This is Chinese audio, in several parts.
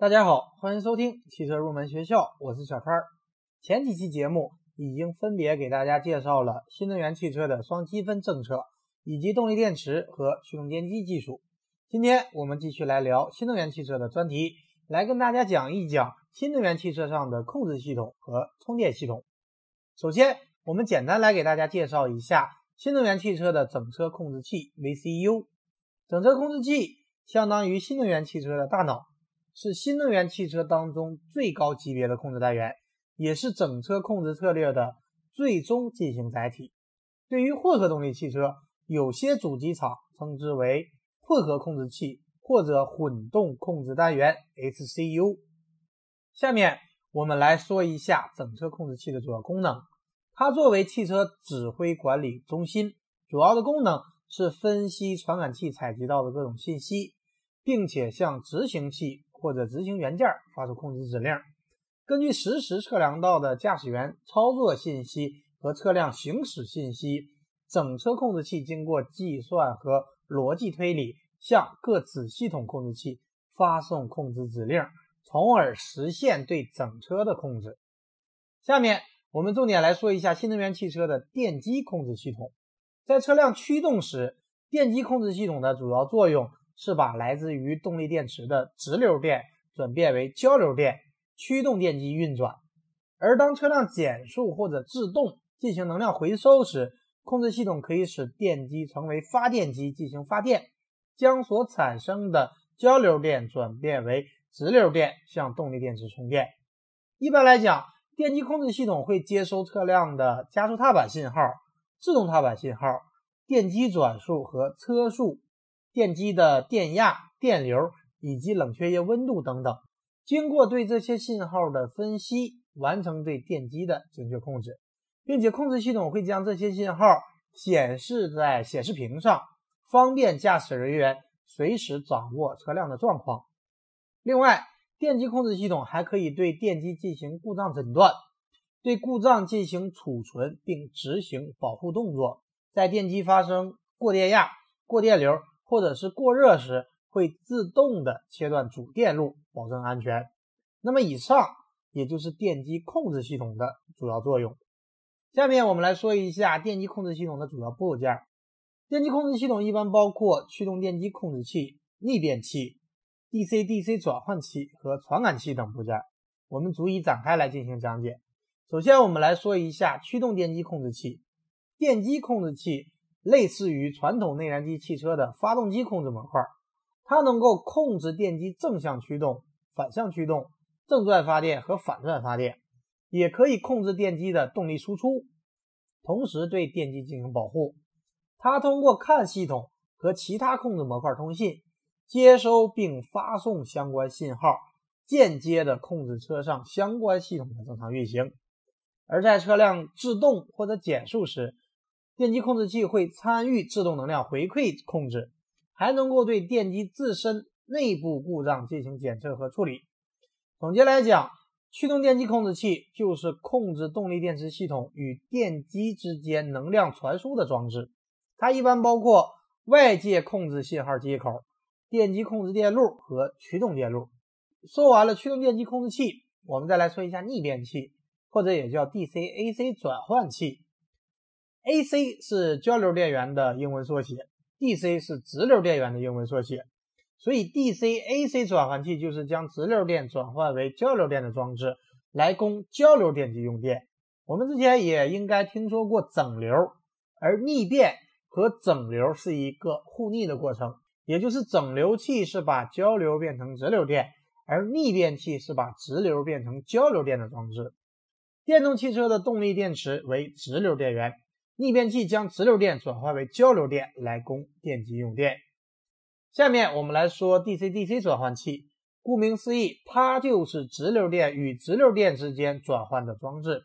大家好，欢迎收听汽车入门学校，我是小川。前几期节目已经分别给大家介绍了新能源汽车的双积分政策，以及动力电池和驱动电机技术。今天我们继续来聊新能源汽车的专题，来跟大家讲一讲新能源汽车上的控制系统和充电系统。首先，我们简单来给大家介绍一下新能源汽车的整车控制器 VCU。整车控制器相当于新能源汽车的大脑。是新能源汽车当中最高级别的控制单元，也是整车控制策略的最终进行载体。对于混合动力汽车，有些主机厂称之为混合控制器或者混动控制单元 （HCU）。下面我们来说一下整车控制器的主要功能。它作为汽车指挥管理中心，主要的功能是分析传感器采集到的各种信息，并且向执行器。或者执行元件发出控制指令，根据实时测量到的驾驶员操作信息和车辆行驶信息，整车控制器经过计算和逻辑推理，向各子系统控制器发送控制指令，从而实现对整车的控制。下面我们重点来说一下新能源汽车的电机控制系统。在车辆驱动时，电机控制系统的主要作用。是把来自于动力电池的直流电转变为交流电，驱动电机运转。而当车辆减速或者制动进行能量回收时，控制系统可以使电机成为发电机进行发电，将所产生的交流电转变为直流电向动力电池充电。一般来讲，电机控制系统会接收车辆的加速踏板信号、制动踏板信号、电机转速和车速。电机的电压、电流以及冷却液温度等等，经过对这些信号的分析，完成对电机的精确控制，并且控制系统会将这些信号显示在显示屏上，方便驾驶人员随时掌握车辆的状况。另外，电机控制系统还可以对电机进行故障诊断，对故障进行储存并执行保护动作，在电机发生过电压、过电流。或者是过热时，会自动的切断主电路，保证安全。那么以上也就是电机控制系统的主要作用。下面我们来说一下电机控制系统的主要部件。电机控制系统一般包括驱动电机控制器、逆变器、DC-DC 转换器和传感器等部件。我们逐一展开来进行讲解。首先，我们来说一下驱动电机控制器。电机控制器。类似于传统内燃机汽车的发动机控制模块，它能够控制电机正向驱动、反向驱动、正转发电和反转发电，也可以控制电机的动力输出，同时对电机进行保护。它通过看系统和其他控制模块通信，接收并发送相关信号，间接的控制车上相关系统的正常运行。而在车辆制动或者减速时，电机控制器会参与制动能量回馈控制，还能够对电机自身内部故障进行检测和处理。总结来讲，驱动电机控制器就是控制动力电池系统与电机之间能量传输的装置。它一般包括外界控制信号接口、电机控制电路和驱动电路。说完了驱动电机控制器，我们再来说一下逆变器，或者也叫 DC-AC 转换器。AC 是交流电源的英文缩写，DC 是直流电源的英文缩写，所以 DC-AC 转换器就是将直流电转换为交流电的装置，来供交流电机用电。我们之前也应该听说过整流，而逆变和整流是一个互逆的过程，也就是整流器是把交流变成直流电，而逆变器是把直流变成交流电的装置。电动汽车的动力电池为直流电源。逆变器将直流电转化为交流电来供电机用电。下面我们来说 DC-DC 转换器，顾名思义，它就是直流电与直流电之间转换的装置。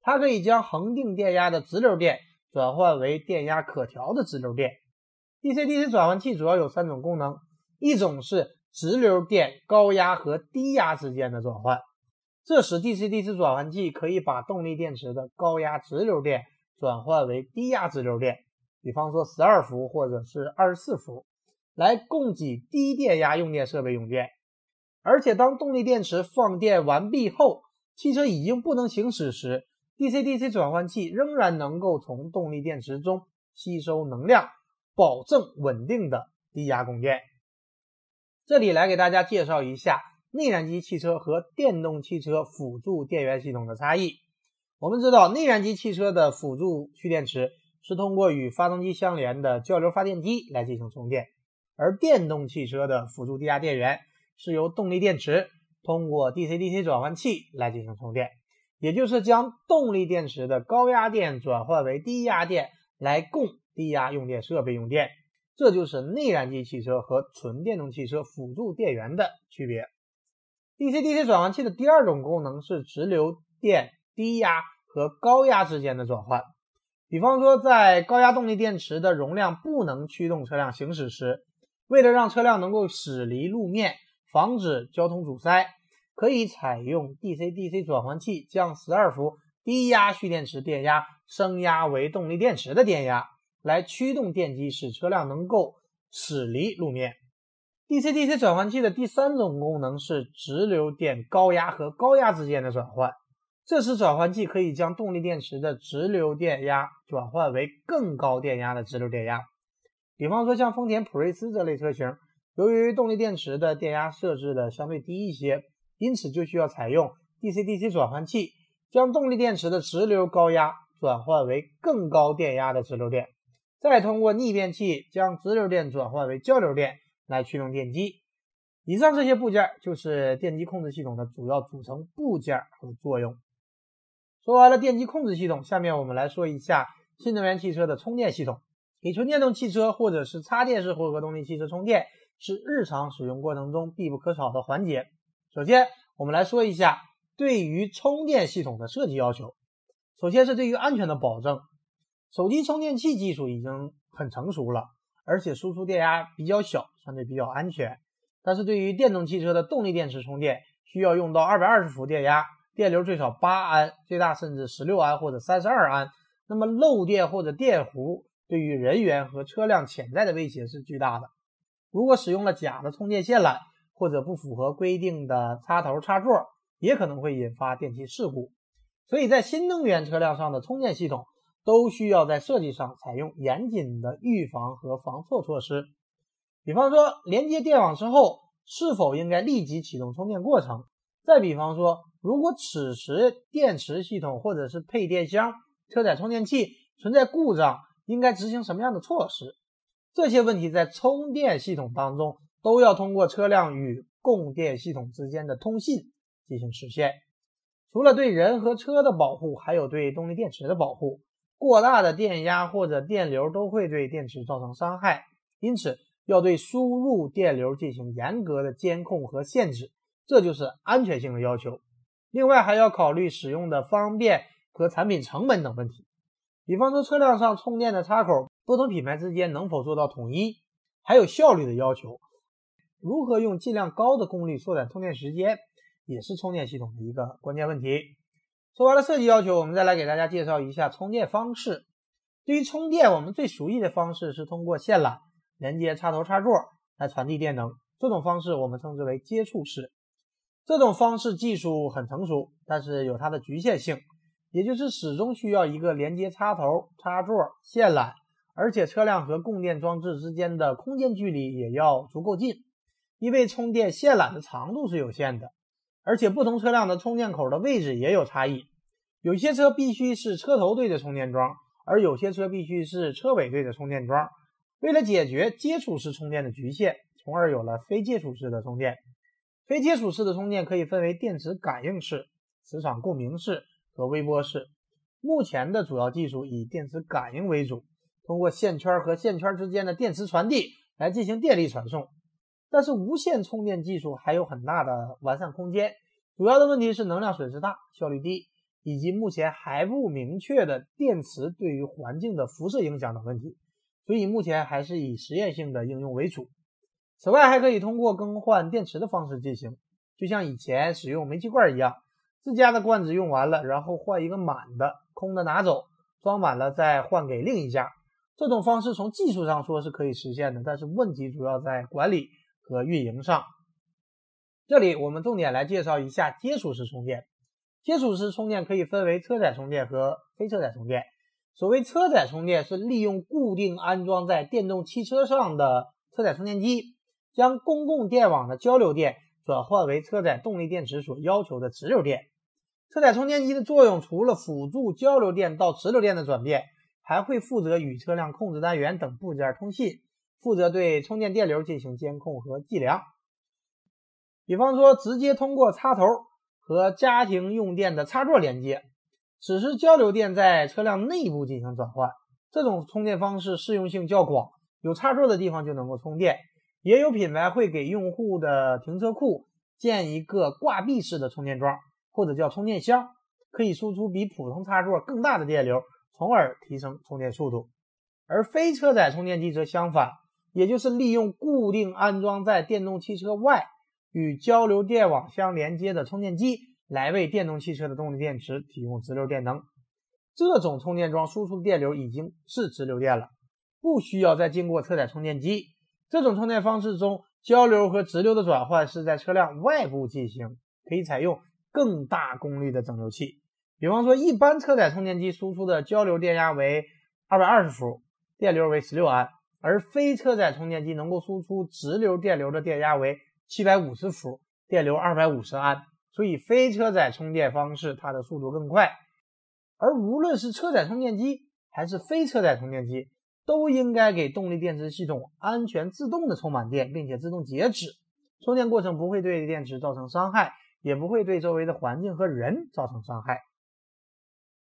它可以将恒定电压的直流电转换为电压可调的直流电。DC-DC 转换器主要有三种功能，一种是直流电高压和低压之间的转换，这时 DC-DC 转换器可以把动力电池的高压直流电。转换为低压直流电，比方说十二伏或者是二十四伏，来供给低电压用电设备用电。而且当动力电池放电完毕后，汽车已经不能行驶时，DC-DC 转换器仍然能够从动力电池中吸收能量，保证稳定的低压供电。这里来给大家介绍一下内燃机汽车和电动汽车辅助电源系统的差异。我们知道，内燃机汽车的辅助蓄电池是通过与发动机相连的交流发电机来进行充电，而电动汽车的辅助低压电源是由动力电池通过 DC-DC 转换器来进行充电，也就是将动力电池的高压电转换为低压电来供低压用电设备用电。这就是内燃机汽车和纯电动汽车辅助电源的区别。DC-DC 转换器的第二种功能是直流电。低压和高压之间的转换，比方说在高压动力电池的容量不能驱动车辆行驶时，为了让车辆能够驶离路面，防止交通阻塞，可以采用 DC-DC 转换器将十二伏低压蓄电池电压升压为动力电池的电压，来驱动电机，使车辆能够驶离路面。DC-DC 转换器的第三种功能是直流电高压和高压之间的转换。这时，转换器可以将动力电池的直流电压转换为更高电压的直流电压。比方说，像丰田普锐斯这类车型，由于动力电池的电压设置的相对低一些，因此就需要采用 DC-DC 转换器，将动力电池的直流高压转换为更高电压的直流电，再通过逆变器将直流电转换为交流电来驱动电机。以上这些部件就是电机控制系统的主要组成部件和作用。说完了电机控制系统，下面我们来说一下新能源汽车的充电系统。给纯电动汽车或者是插电式混合动力汽车充电是日常使用过程中必不可少的环节。首先，我们来说一下对于充电系统的设计要求。首先是对于安全的保证，手机充电器技术已经很成熟了，而且输出电压比较小，相对比较安全。但是对于电动汽车的动力电池充电，需要用到二百二十伏电压。电流最少八安，最大甚至十六安或者三十二安。那么漏电或者电弧对于人员和车辆潜在的威胁是巨大的。如果使用了假的充电线缆或者不符合规定的插头插座，也可能会引发电气事故。所以在新能源车辆上的充电系统都需要在设计上采用严谨的预防和防错措施。比方说，连接电网之后是否应该立即启动充电过程？再比方说。如果此时电池系统或者是配电箱、车载充电器存在故障，应该执行什么样的措施？这些问题在充电系统当中都要通过车辆与供电系统之间的通信进行实现。除了对人和车的保护，还有对动力电池的保护。过大的电压或者电流都会对电池造成伤害，因此要对输入电流进行严格的监控和限制，这就是安全性的要求。另外还要考虑使用的方便和产品成本等问题，比方说车辆上充电的插口，不同品牌之间能否做到统一，还有效率的要求，如何用尽量高的功率缩短充电时间，也是充电系统的一个关键问题。说完了设计要求，我们再来给大家介绍一下充电方式。对于充电，我们最熟悉的方式是通过线缆连接插头插座来传递电能，这种方式我们称之为接触式。这种方式技术很成熟，但是有它的局限性，也就是始终需要一个连接插头、插座、线缆，而且车辆和供电装置之间的空间距离也要足够近，因为充电线缆的长度是有限的，而且不同车辆的充电口的位置也有差异，有些车必须是车头对着充电桩，而有些车必须是车尾对着充电桩。为了解决接触式充电的局限，从而有了非接触式的充电。非接触式的充电可以分为电池感应式、磁场共鸣式和微波式。目前的主要技术以电磁感应为主，通过线圈和线圈之间的电磁传递来进行电力传送。但是无线充电技术还有很大的完善空间，主要的问题是能量损失大、效率低，以及目前还不明确的电池对于环境的辐射影响等问题。所以目前还是以实验性的应用为主。此外，还可以通过更换电池的方式进行，就像以前使用煤气罐一样，自家的罐子用完了，然后换一个满的，空的拿走，装满了再换给另一家。这种方式从技术上说是可以实现的，但是问题主要在管理和运营上。这里我们重点来介绍一下接触式充电。接触式充电可以分为车载充电和非车载充电。所谓车载充电，是利用固定安装在电动汽车上的车载充电机，将公共电网的交流电转换为车载动力电池所要求的直流电。车载充电机的作用，除了辅助交流电到直流电的转变，还会负责与车辆控制单元等部件通信，负责对充电电流进行监控和计量。比方说，直接通过插头和家庭用电的插座连接，只是交流电在车辆内部进行转换。这种充电方式适用性较广，有插座的地方就能够充电。也有品牌会给用户的停车库建一个挂壁式的充电桩。或者叫充电箱，可以输出比普通插座更大的电流，从而提升充电速度。而非车载充电机则相反，也就是利用固定安装在电动汽车外与交流电网相连接的充电机，来为电动汽车的动力电池提供直流电能。这种充电桩输出的电流已经是直流电了，不需要再经过车载充电机。这种充电方式中，交流和直流的转换是在车辆外部进行，可以采用。更大功率的整流器，比方说，一般车载充电机输出的交流电压为二百二十伏，电流为十六安，而非车载充电机能够输出直流电流的电压为七百五十伏，电流二百五十安，所以非车载充电方式它的速度更快。而无论是车载充电机还是非车载充电机，都应该给动力电池系统安全自动的充满电，并且自动截止，充电过程不会对电池造成伤害。也不会对周围的环境和人造成伤害。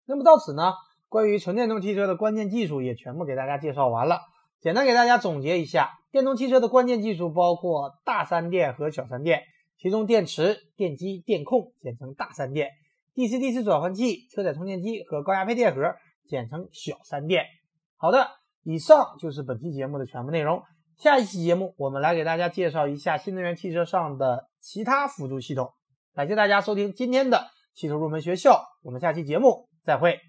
那么到此呢，关于纯电动汽车的关键技术也全部给大家介绍完了。简单给大家总结一下，电动汽车的关键技术包括大三电和小三电，其中电池、电机、电控简称大三电，DC-DC 转换器、车载充电机和高压配电盒简称小三电。好的，以上就是本期节目的全部内容。下一期节目我们来给大家介绍一下新能源汽车上的其他辅助系统。感谢大家收听今天的汽车入门学校，我们下期节目再会。